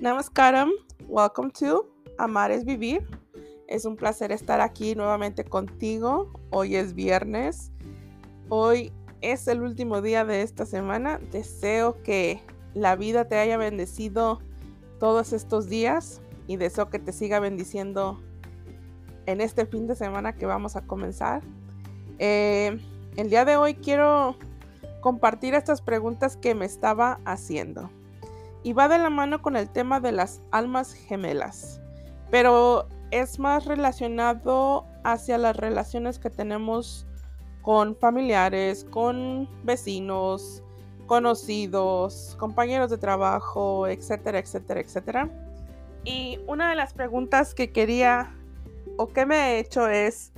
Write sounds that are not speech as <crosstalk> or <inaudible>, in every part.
Namaskaram, welcome to Amar es Vivir. Es un placer estar aquí nuevamente contigo. Hoy es viernes. Hoy es el último día de esta semana. Deseo que la vida te haya bendecido todos estos días y deseo que te siga bendiciendo en este fin de semana que vamos a comenzar. Eh, el día de hoy quiero compartir estas preguntas que me estaba haciendo y va de la mano con el tema de las almas gemelas, pero es más relacionado hacia las relaciones que tenemos con familiares, con vecinos, conocidos, compañeros de trabajo, etcétera, etcétera, etcétera. Y una de las preguntas que quería o que me he hecho es,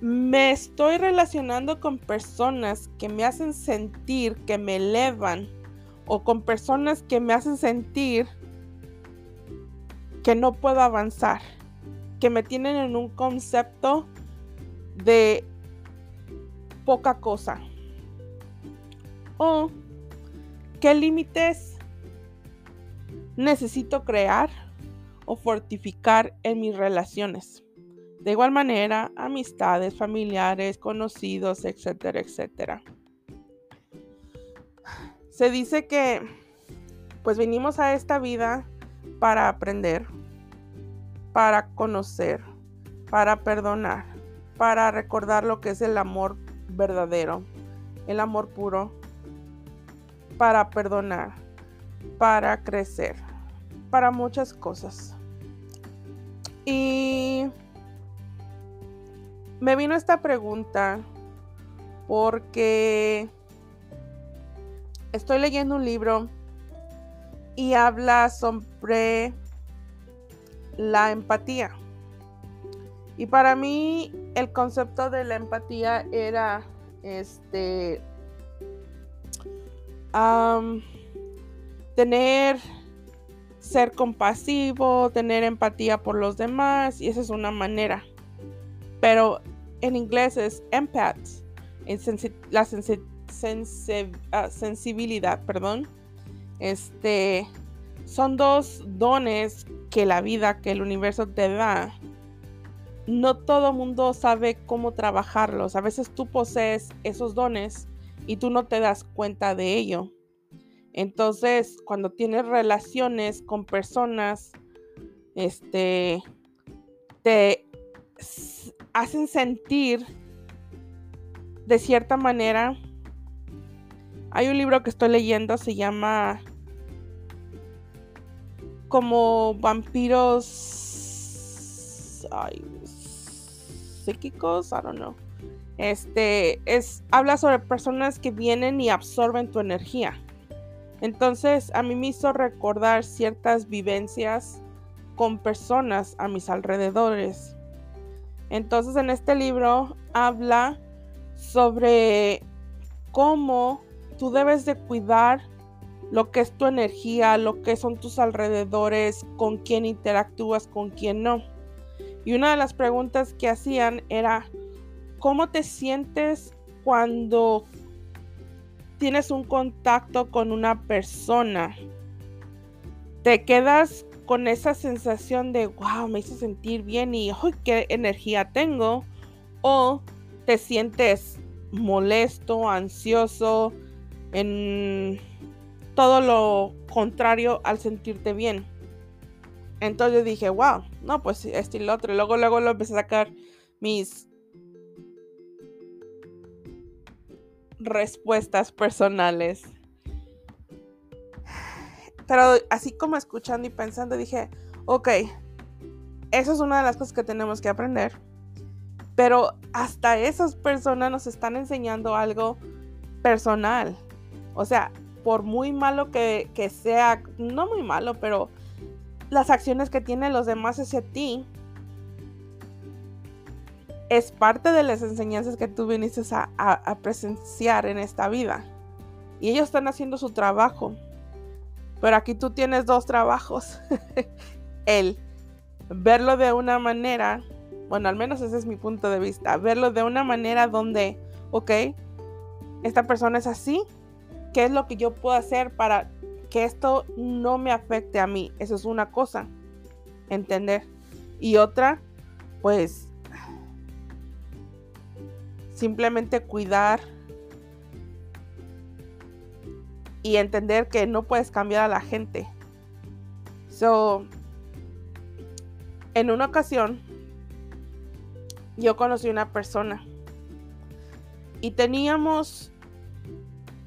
me estoy relacionando con personas que me hacen sentir, que me elevan, o con personas que me hacen sentir que no puedo avanzar, que me tienen en un concepto de poca cosa. O qué límites necesito crear o fortificar en mis relaciones. De igual manera, amistades, familiares, conocidos, etcétera, etcétera se dice que pues venimos a esta vida para aprender, para conocer, para perdonar, para recordar lo que es el amor verdadero, el amor puro, para perdonar, para crecer, para muchas cosas. Y me vino esta pregunta porque estoy leyendo un libro y habla sobre la empatía. Y para mí el concepto de la empatía era este tener ser compasivo, tener empatía por los demás y esa es una manera. Pero en inglés es empath, la sensibilidad Ah, sensibilidad, perdón. Este son dos dones que la vida, que el universo te da. No todo mundo sabe cómo trabajarlos. A veces tú posees esos dones y tú no te das cuenta de ello. Entonces, cuando tienes relaciones con personas, este, te hacen sentir de cierta manera hay un libro que estoy leyendo, se llama como vampiros ay, psíquicos, I don't know. Este es habla sobre personas que vienen y absorben tu energía. Entonces, a mí me hizo recordar ciertas vivencias con personas a mis alrededores. Entonces, en este libro habla sobre cómo tú debes de cuidar lo que es tu energía, lo que son tus alrededores, con quién interactúas, con quién no. Y una de las preguntas que hacían era, ¿cómo te sientes cuando tienes un contacto con una persona? ¿Te quedas con esa sensación de, wow, me hizo sentir bien y, ¡ay, qué energía tengo! ¿O te sientes molesto, ansioso, en todo lo contrario al sentirte bien. Entonces dije, wow, no, pues este y lo otro. Luego, luego lo empecé a sacar mis respuestas personales. Pero así como escuchando y pensando, dije, ok, eso es una de las cosas que tenemos que aprender. Pero hasta esas personas nos están enseñando algo personal. O sea, por muy malo que, sea, no muy malo, pero las acciones que tienen los demás hacia ti es parte de las enseñanzas que tú viniste a, a, presenciar en esta vida. Y ellos están haciendo su trabajo. Pero aquí tú tienes dos trabajos. <laughs> El verlo de una manera, bueno, al menos ese es mi punto de vista, verlo de una manera donde, ok, esta persona es así, qué es lo que yo puedo hacer para que esto no me afecte a mí. Eso es una cosa, entender. Y otra, pues, simplemente cuidar y entender que no puedes cambiar a la gente. So, en una ocasión, yo conocí una persona y teníamos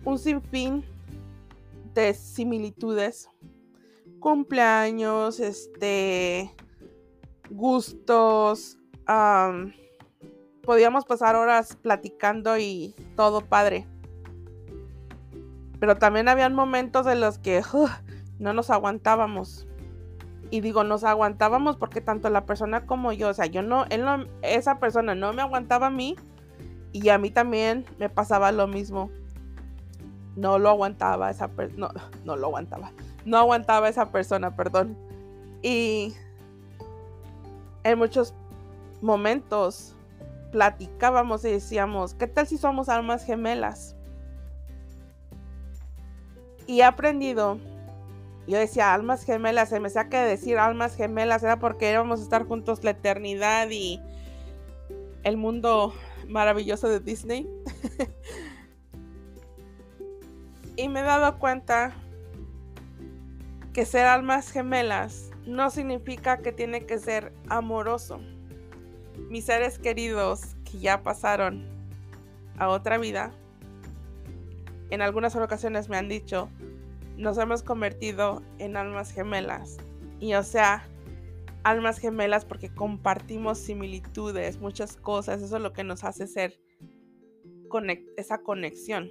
un sinfín de similitudes, cumpleaños, este, gustos, podíamos pasar horas platicando y todo padre. Pero también habían momentos en los que no nos aguantábamos. Y digo, nos aguantábamos porque tanto la persona como yo, o sea, yo no, él no, esa persona no me aguantaba a mí y a mí también me pasaba lo mismo. No lo aguantaba esa persona, no, <laughs> no lo aguantaba, no aguantaba esa persona, perdón. Y en muchos momentos platicábamos y decíamos, ¿qué tal si somos almas gemelas? Y he aprendido, yo decía almas gemelas, se me saca de decir almas gemelas, era porque íbamos a estar juntos la eternidad y el mundo maravilloso de Disney. <laughs> y me he dado cuenta que ser almas gemelas no significa que tiene que ser amoroso mis seres queridos que ya pasaron a otra vida, en algunas ocasiones me han dicho, nos hemos convertido en almas gemelas. Y o sea, almas gemelas porque compartimos similitudes, muchas cosas, eso es lo que nos hace ser esa conexión.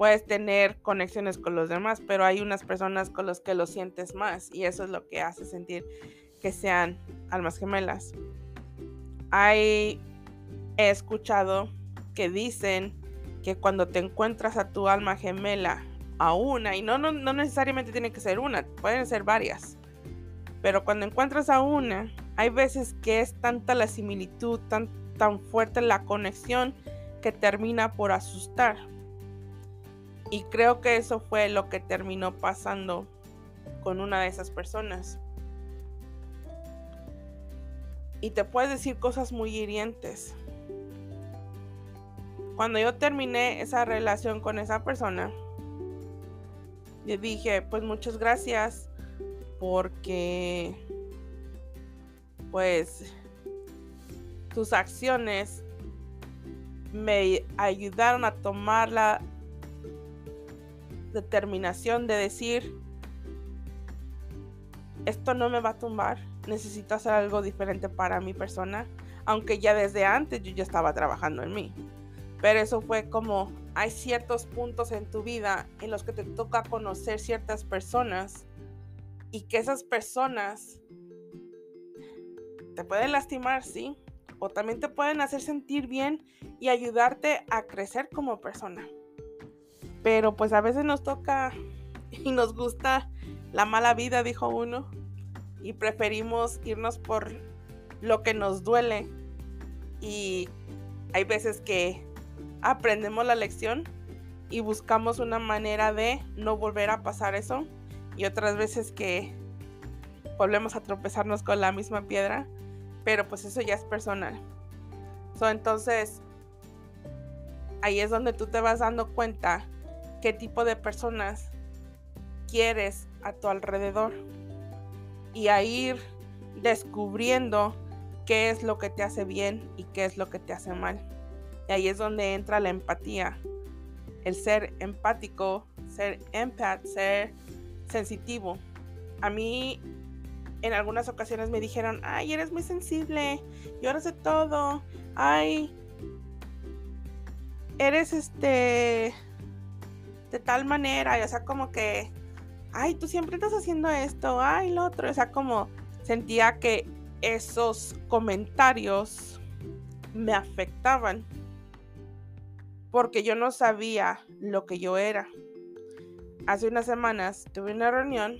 Puedes tener conexiones con los demás, pero hay unas personas con las que lo sientes más y eso es lo que hace sentir que sean almas gemelas hay, he escuchado que dicen que cuando te encuentras a tu alma gemela, a una, y no, no, no necesariamente tiene que ser una, pueden ser varias, pero cuando encuentras a una, hay veces que es tanta la similitud, tan, tan fuerte la conexión, que termina por asustar. Y creo que eso fue lo que terminó pasando con una de esas personas y te puedes decir cosas muy hirientes. Cuando yo terminé esa relación con esa persona, le dije, pues muchas gracias porque pues tus acciones me ayudaron a tomar la determinación de decir, esto no me va a tumbar, necesito hacer algo diferente para mi persona, aunque ya desde antes yo ya estaba trabajando en mí. Pero eso fue como, hay ciertos puntos en tu vida en los que te toca conocer ciertas personas y que esas personas te pueden lastimar, sí, o también te pueden hacer sentir bien y ayudarte a crecer como persona. Pero pues a veces nos toca y nos gusta la mala vida, dijo uno y preferimos irnos por lo que nos duele y hay veces que aprendemos la lección y buscamos una manera de no volver a pasar eso y otras veces que volvemos a tropezarnos con la misma piedra, pero pues eso ya es personal. entonces, ahí es donde tú te vas dando cuenta qué tipo de personas quieres a tu alrededor y a ir descubriendo qué es lo que te hace bien y qué es lo que te hace mal. Y ahí es donde entra la empatía. El ser empático, ser empath, ser sensitivo. A mí en algunas ocasiones me dijeron, ay, eres muy sensible, lloras de todo, ay, eres este, de tal manera, o sea, como que ay, tú siempre estás haciendo esto, ay, lo otro. O sea, como sentía que esos comentarios me afectaban porque yo no sabía lo que yo era. Hace unas semanas tuve una reunión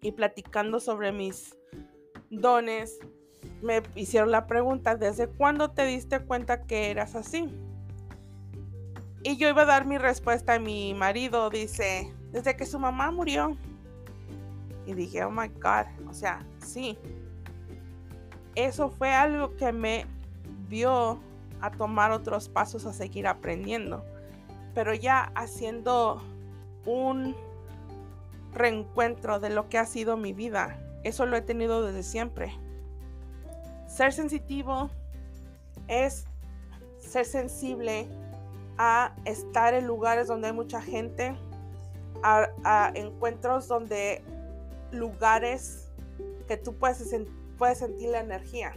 y platicando sobre mis dones, me hicieron la pregunta, ¿desde cuándo te diste cuenta que eras así? Y yo iba a dar mi respuesta y mi marido dice, desde que su mamá murió. Y dije, oh my God, o sea, sí. Eso fue algo que me vio a tomar otros pasos a seguir aprendiendo. Pero ya haciendo un reencuentro de lo que ha sido mi vida. Eso lo he tenido desde siempre. Ser sensitivo es ser sensible a estar en lugares donde hay mucha gente, a, encuentros donde lugares que tú puedes, puedes sentir la energía.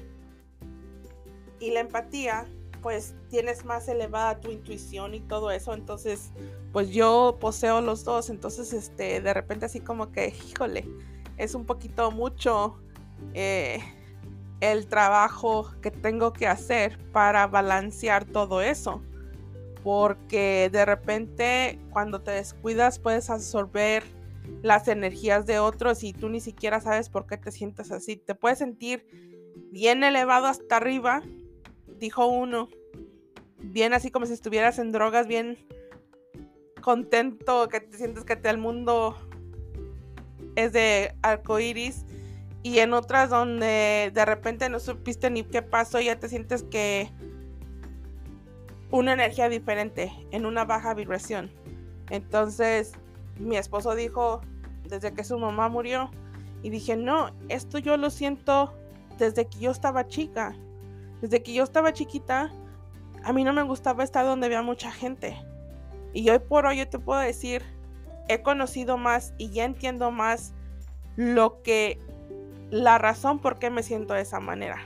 Y la empatía, pues tienes más elevada tu intuición y todo eso. Entonces, pues yo poseo los dos. Entonces, este, de repente así como que, híjole, es un poquito mucho eh, el trabajo que tengo que hacer para balancear todo eso. Porque de repente cuando te descuidas puedes absorber las energías de otros y tú ni siquiera sabes por qué te sientes así. Te puedes sentir bien elevado hasta arriba, dijo uno. Bien así como si estuvieras en drogas, bien contento, que te sientes que el mundo es de arcoiris y en otras donde de repente no supiste ni qué pasó, ya te sientes que una energía diferente, en una baja vibración. Entonces, mi esposo dijo, desde que su mamá murió, y dije, no, esto yo lo siento desde que yo estaba chica. Desde que yo estaba chiquita, a mí no me gustaba estar donde había mucha gente. Y hoy por hoy yo te puedo decir, he conocido más y ya entiendo más lo que la razón por qué me siento de esa manera.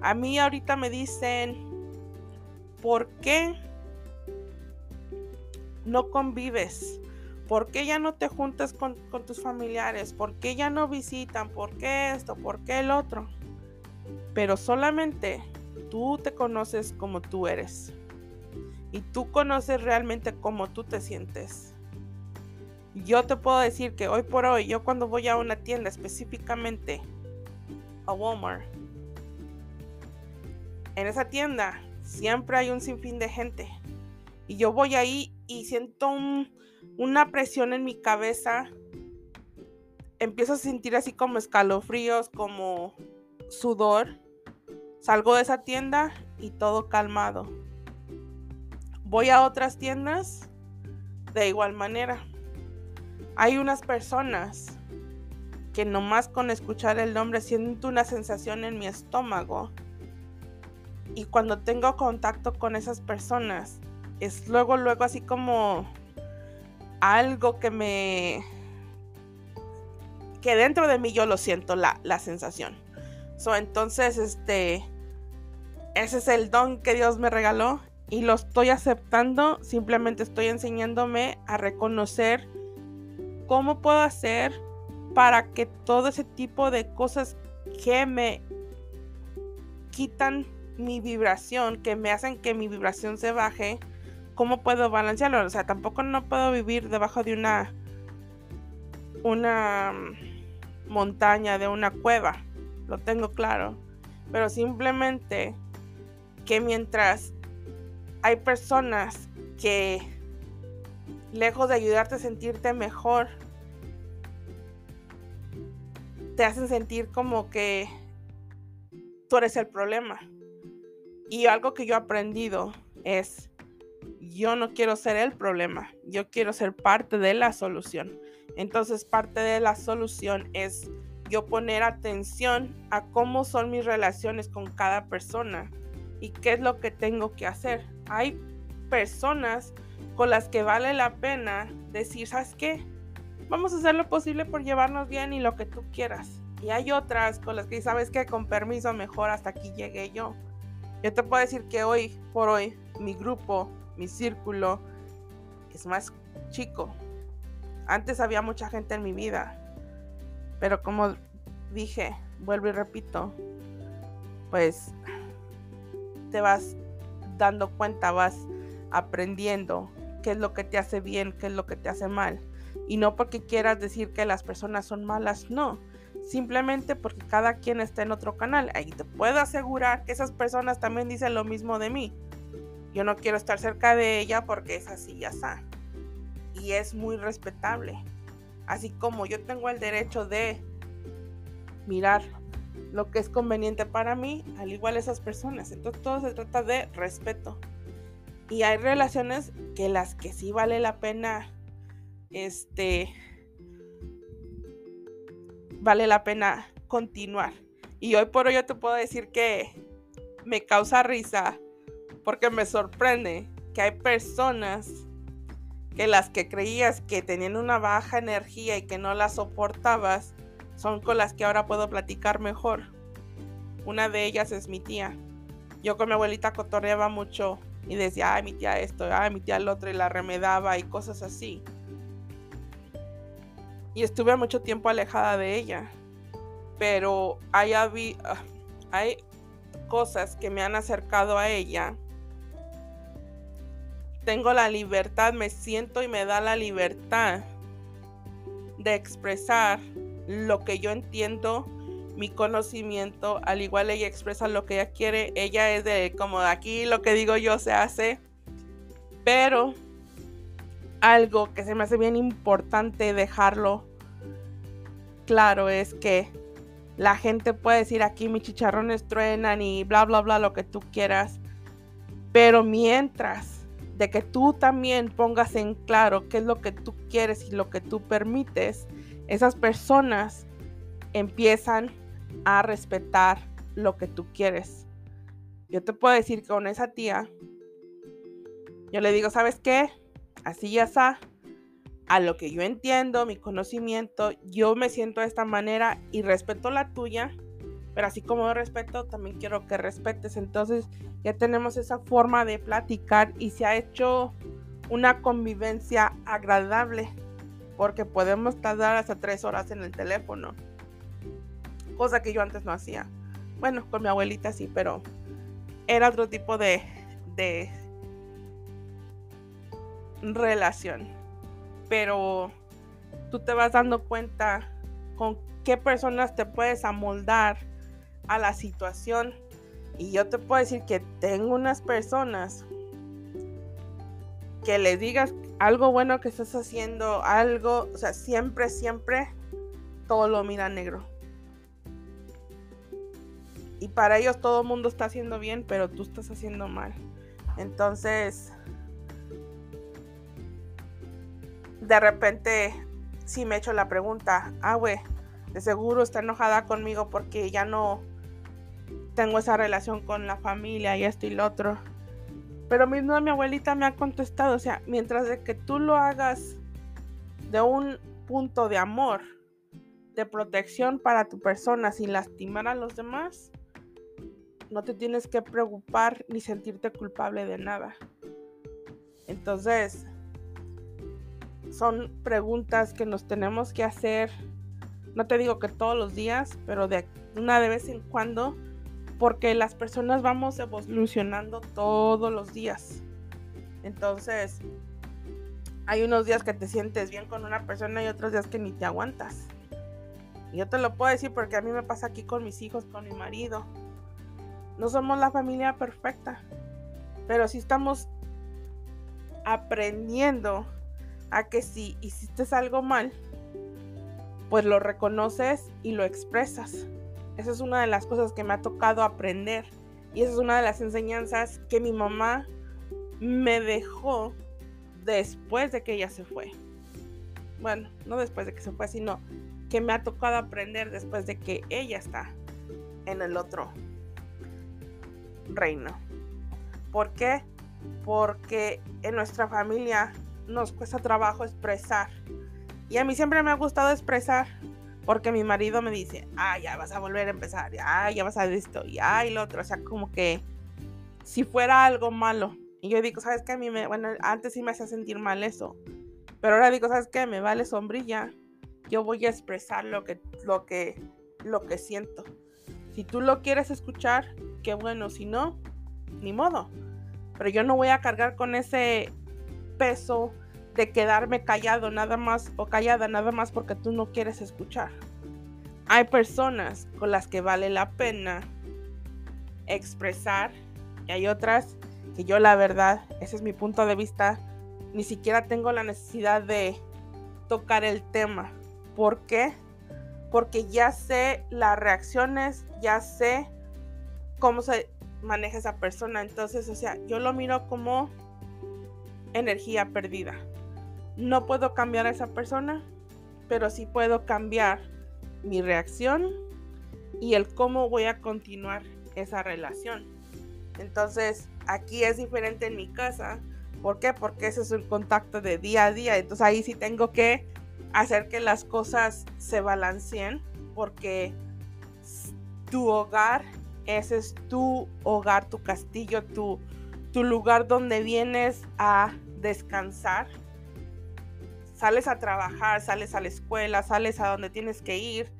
A mí ahorita me dicen, ¿por qué no convives? ¿Por qué ya no te juntas con, tus familiares? ¿Por qué ya no visitan? ¿Por qué esto? ¿Por qué el otro? Pero solamente tú te conoces como tú eres. Y tú conoces realmente cómo tú te sientes yo te puedo decir que hoy por hoy, yo cuando voy a una tienda específicamente, a Walmart, en esa tienda siempre hay un sinfín de gente. Y yo voy ahí y siento una presión en mi cabeza. Empiezo a sentir así como escalofríos, como sudor. Salgo de esa tienda y todo calmado. Voy a otras tiendas de igual manera. Hay unas personas que nomás con escuchar el nombre siento una sensación en mi estómago. Y cuando tengo contacto con esas personas, es luego, luego así como algo que me... que dentro de mí yo lo siento, la, la sensación. So, entonces, este... Ese es el don que Dios me regaló y lo estoy aceptando. Simplemente estoy enseñándome a reconocer ¿Cómo puedo hacer para que todo ese tipo de cosas que me quitan mi vibración, que me hacen que mi vibración se baje, cómo puedo balancearlo? O sea, tampoco no puedo vivir debajo de una una montaña, de una cueva. Lo tengo claro. Pero simplemente que mientras hay personas que lejos de ayudarte a sentirte mejor, te hacen sentir como que tú eres el problema. Y algo que yo he aprendido es, yo no quiero ser el problema, yo quiero ser parte de la solución. Entonces parte de la solución es yo poner atención a cómo son mis relaciones con cada persona y qué es lo que tengo que hacer. Hay personas con las que vale la pena decir, ¿sabes qué? Vamos a hacer lo posible por llevarnos bien y lo que tú quieras. Y hay otras con las que sabes que con permiso mejor hasta aquí llegué yo. Yo te puedo decir que hoy por hoy mi grupo, mi círculo es más chico. Antes había mucha gente en mi vida. Pero como dije, vuelvo y repito, pues te vas dando cuenta, vas aprendiendo qué es lo que te hace bien, qué es lo que te hace mal. Y no porque quieras decir que las personas son malas, no. Simplemente porque cada quien está en otro canal. Ahí te puedo asegurar que esas personas también dicen lo mismo de mí. Yo no quiero estar cerca de ella porque es así, ya está. y es muy respetable. Así como yo tengo el derecho de mirar lo que es conveniente para mí, al igual esas personas. Entonces todo se trata de respeto. Y hay relaciones que las que sí vale la pena, este, vale la pena continuar. Y hoy por hoy yo te puedo decir que me causa risa porque me sorprende que hay personas que las que creías que tenían una baja energía y que no las soportabas, son con las que ahora puedo platicar mejor. Una de ellas es mi tía. Yo con mi abuelita cotorreaba mucho y decía, ay, mi tía esto, ay, mi tía el otro, y la remedaba y cosas así. Y estuve mucho tiempo alejada de ella. Pero hay, ah, hay cosas que me han acercado a ella. Tengo la libertad, me siento y me da la libertad de expresar lo que yo entiendo, mi conocimiento, al igual ella expresa lo que ella quiere, ella es de como aquí lo que digo yo se hace, pero algo que se me hace bien importante dejarlo claro es que la gente puede decir aquí mis chicharrones truenan y bla bla bla lo que tú quieras, pero mientras de que tú también pongas en claro qué es lo que tú quieres y lo que tú permites, esas personas empiezan a respetar lo que tú quieres. Yo te puedo decir que con esa tía, yo le digo, ¿sabes qué? Así ya está. A lo que yo entiendo, mi conocimiento, yo me siento de esta manera y respeto la tuya, pero así como respeto, también quiero que respetes. Entonces ya tenemos esa forma de platicar y se ha hecho una convivencia agradable porque podemos tardar hasta tres horas en el teléfono, cosa que yo antes no hacía. Bueno, con mi abuelita sí, pero era otro tipo de, de relación. Pero tú te vas dando cuenta con qué personas te puedes amoldar a la situación. Y yo te puedo decir que tengo unas personas que les digas algo bueno que estás haciendo, algo, o sea, siempre, siempre todo lo mira negro. Y para ellos todo el mundo está haciendo bien, pero tú estás haciendo mal. Entonces, de repente, sí me echo la pregunta, ah, güey, de seguro está enojada conmigo porque ya no tengo esa relación con la familia y esto y lo otro. Pero mismo mi abuelita me ha contestado, o sea, mientras de que tú lo hagas de un punto de amor, de protección para tu persona sin lastimar a los demás, no te tienes que preocupar ni sentirte culpable de nada. Entonces, son preguntas que nos tenemos que hacer, no te digo que todos los días, pero de una de vez en cuando porque las personas vamos evolucionando todos los días. Entonces, hay unos días que te sientes bien con una persona y otros días que ni te aguantas. Yo te lo puedo decir porque a mí me pasa aquí con mis hijos, con mi marido. No somos la familia perfecta, pero sí estamos aprendiendo a que si hiciste algo mal, pues lo reconoces y lo expresas. Esa es una de las cosas que me ha tocado aprender. Y esa es una de las enseñanzas que mi mamá me dejó después de que ella se fue. Bueno, no después de que se fue, sino que me ha tocado aprender después de que ella está en el otro reino. ¿Por qué? Porque en nuestra familia nos cuesta trabajo expresar. Y a mí siempre me ha gustado expresar. Porque mi marido me dice, ah, ya vas a volver a empezar, ah, ya vas a esto, y ah, lo otro. O sea, como que si fuera algo malo. Y yo digo, ¿sabes qué? A mí me, bueno, antes sí me hacía sentir mal eso. Pero ahora digo, ¿sabes qué? Me vale sombrilla. Yo voy a expresar lo que, lo que, lo que siento. Si tú lo quieres escuchar, qué bueno. Si no, ni modo. Pero yo no voy a cargar con ese peso de quedarme callado nada más o callada nada más porque tú no quieres escuchar. Hay personas con las que vale la pena expresar y hay otras que yo la verdad, ese es mi punto de vista, ni siquiera tengo la necesidad de tocar el tema. ¿Por qué? Porque ya sé las reacciones, ya sé cómo se maneja esa persona. Entonces, o sea, yo lo miro como energía perdida. No puedo cambiar a esa persona, pero sí puedo cambiar mi reacción y el cómo voy a continuar esa relación. Entonces, aquí es diferente en mi casa. ¿Por qué? Porque ese es un contacto de día a día. Entonces ahí sí tengo que hacer que las cosas se balanceen porque tu hogar, ese es tu hogar, tu castillo, tu, tu lugar donde vienes a descansar. Sales a trabajar, sales a la escuela, sales a donde tienes que ir,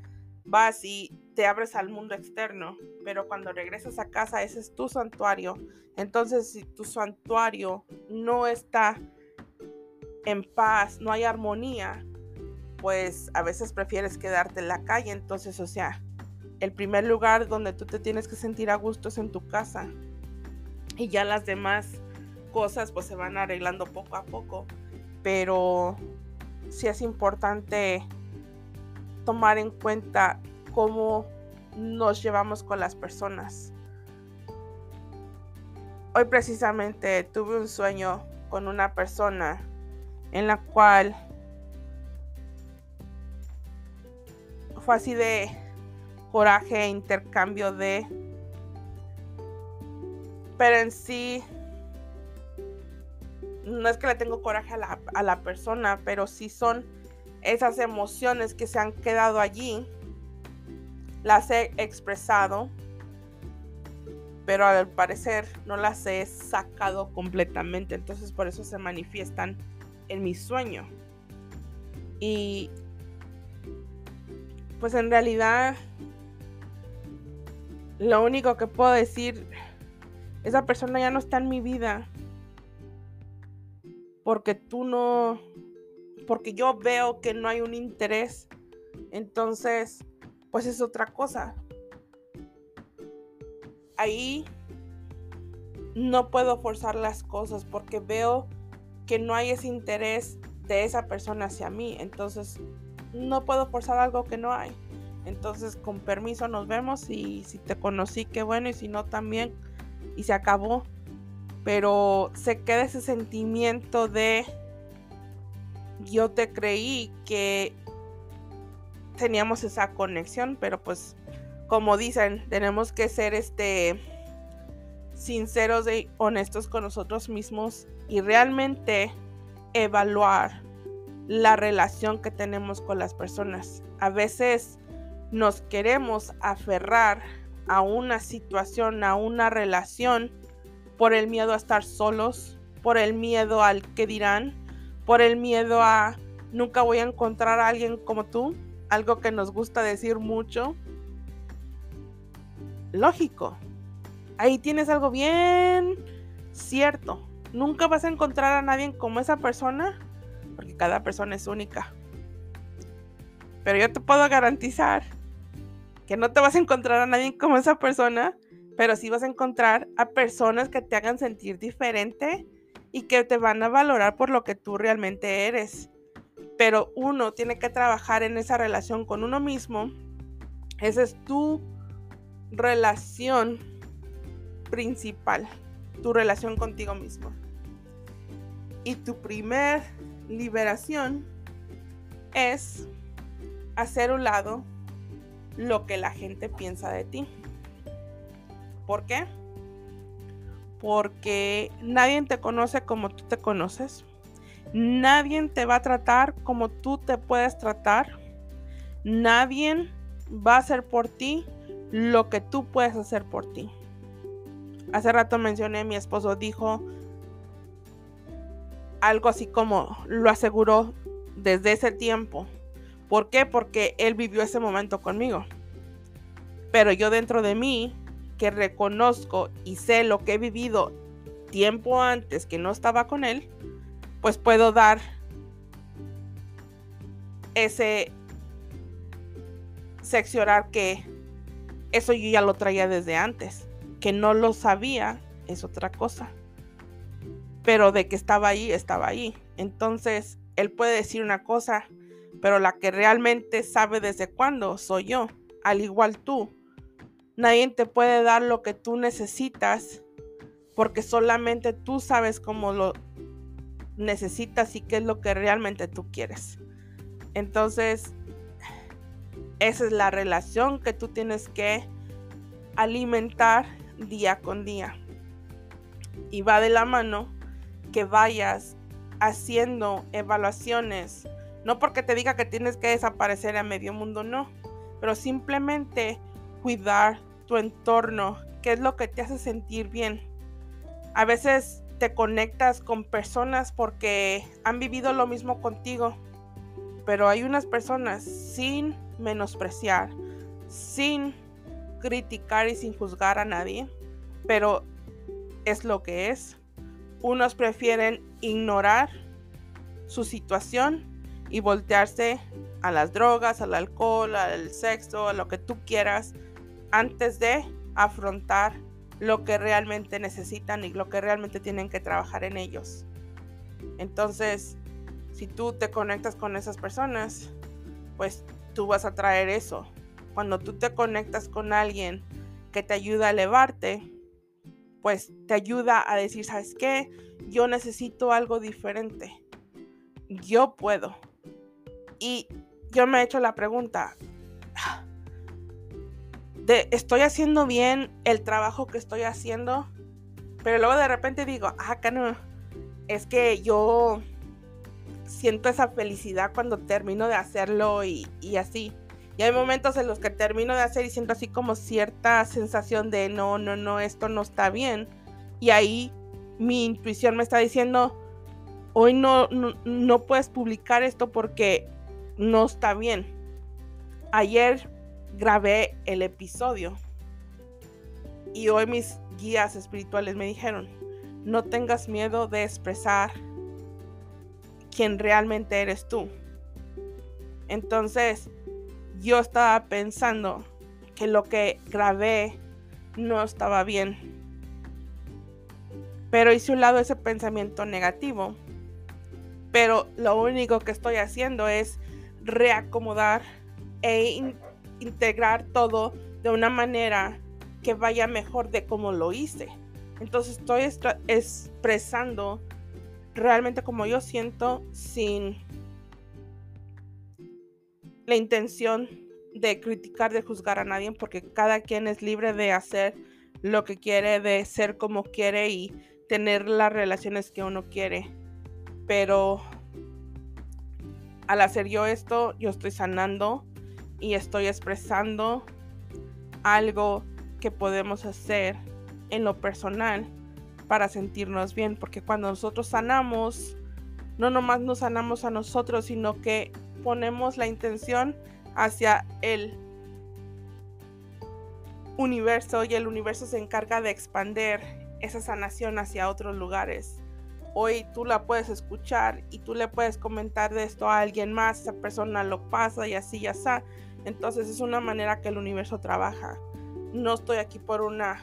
vas y te abres al mundo externo, pero cuando regresas a casa ese es tu santuario. Entonces, si tu santuario no está en paz, no hay armonía, pues a veces prefieres quedarte en la calle. Entonces, o sea, el primer lugar donde tú te tienes que sentir a gusto es en tu casa. Y ya las demás cosas pues se van arreglando poco a poco. Pero sí es importante tomar en cuenta cómo nos llevamos con las personas. Hoy precisamente tuve un sueño con una persona en la cual fue así de coraje, e intercambio de... Pero en sí, no es que le tengo coraje a la, a la persona, pero sí son esas emociones que se han quedado allí. Las he expresado, pero al parecer no las he sacado completamente. Entonces por eso se manifiestan en mi sueño. Y pues en realidad lo único que puedo decir, esa persona ya no está en mi vida. Porque tú no, porque yo veo que no hay un interés. Entonces, pues es otra cosa. Ahí no puedo forzar las cosas porque veo que no hay ese interés de esa persona hacia mí. Entonces, no puedo forzar algo que no hay. Entonces, con permiso nos vemos y si te conocí, qué bueno, y si no también, y se acabó. Pero se queda ese sentimiento de yo te creí que teníamos esa conexión, pero pues como dicen, tenemos que ser este sinceros y honestos con nosotros mismos y realmente evaluar la relación que tenemos con las personas. A veces nos queremos aferrar a una situación, a una relación, por el miedo a estar solos, por el miedo al que dirán, por el miedo a nunca voy a encontrar a alguien como tú, algo que nos gusta decir mucho. Lógico, ahí tienes algo bien cierto. Nunca vas a encontrar a nadie como esa persona porque cada persona es única. Pero yo te puedo garantizar que no te vas a encontrar a nadie como esa persona, pero sí vas a encontrar a personas que te hagan sentir diferente y que te van a valorar por lo que tú realmente eres. Pero uno tiene que trabajar en esa relación con uno mismo. Esa es tu relación principal, tu relación contigo mismo. Y tu primer liberación es hacer un lado lo que la gente piensa de ti. ¿Por qué? Porque nadie te conoce como tú te conoces. Nadie te va a tratar como tú te puedes tratar. Nadie va a hacer por ti lo que tú puedes hacer por ti. Hace rato mencioné, mi esposo dijo, algo así como lo aseguró desde ese tiempo. ¿Por qué? Porque él vivió ese momento conmigo. Pero yo dentro de mí, que reconozco y sé lo que he vivido tiempo antes que no estaba con él, pues puedo dar ese seccionar que eso yo ya lo traía desde antes. Que no lo sabía es otra cosa pero de que estaba ahí, estaba ahí. Entonces, él puede decir una cosa, pero la que realmente sabe desde cuándo soy yo, al igual tú. Nadie te puede dar lo que tú necesitas porque solamente tú sabes cómo lo necesitas y qué es lo que realmente tú quieres. Entonces, esa es la relación que tú tienes que alimentar día con día. Y va de la mano que vayas haciendo evaluaciones, no porque te diga que tienes que desaparecer a medio mundo, no, pero simplemente cuidar tu entorno, qué es lo que te hace sentir bien. A veces te conectas con personas porque han vivido lo mismo contigo, pero hay unas personas sin menospreciar, sin criticar y sin juzgar a nadie, pero es lo que es. Unos prefieren ignorar su situación y voltearse a las drogas, al alcohol, al sexo, a lo que tú quieras, antes de afrontar lo que realmente necesitan y lo que realmente tienen que trabajar en ellos. Entonces, si tú te conectas con esas personas, pues tú vas a traer eso. Cuando tú te conectas con alguien que te ayuda a elevarte, pues te ayuda a decir, ¿sabes qué? Yo necesito algo diferente. Yo puedo. Y yo me he hecho la pregunta, ¿estoy haciendo bien el trabajo que estoy haciendo? Pero luego de repente digo, ah, no, es que yo siento esa felicidad cuando termino de hacerlo y, así. Y hay momentos en los que termino de hacer y siento así como cierta sensación de no, no, no, esto no está bien. Y ahí mi intuición me está diciendo, hoy no, no, puedes publicar esto porque no está bien. Ayer grabé el episodio y hoy mis guías espirituales me dijeron, no tengas miedo de expresar quien realmente eres tú. Entonces, yo estaba pensando que lo que grabé no estaba bien. Pero hice un lado ese pensamiento negativo. Pero lo único que estoy haciendo es reacomodar e integrar todo de una manera que vaya mejor de como lo hice. Entonces estoy expresando realmente como yo siento sin la intención de criticar, de juzgar a nadie, porque cada quien es libre de hacer lo que quiere, de ser como quiere y tener las relaciones que uno quiere. Pero al hacer yo esto, yo estoy sanando y estoy expresando algo que podemos hacer en lo personal para sentirnos bien, porque cuando nosotros sanamos, no nomás nos sanamos a nosotros, sino que ponemos la intención hacia el universo y el universo se encarga de expander esa sanación hacia otros lugares. Hoy tú la puedes escuchar y tú le puedes comentar de esto a alguien más, esa persona lo pasa y así ya está. Entonces es una manera que el universo trabaja. No estoy aquí por una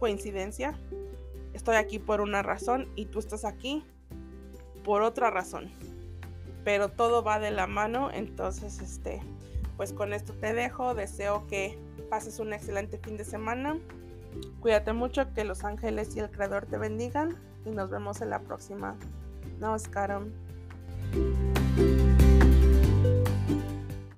coincidencia, estoy aquí por una razón y tú estás aquí por otra razón. Pero todo va de la mano, entonces este, pues con esto te dejo. Deseo que pases un excelente fin de semana. Cuídate mucho, que los ángeles y el creador te bendigan y nos vemos en la próxima. Namaskaram.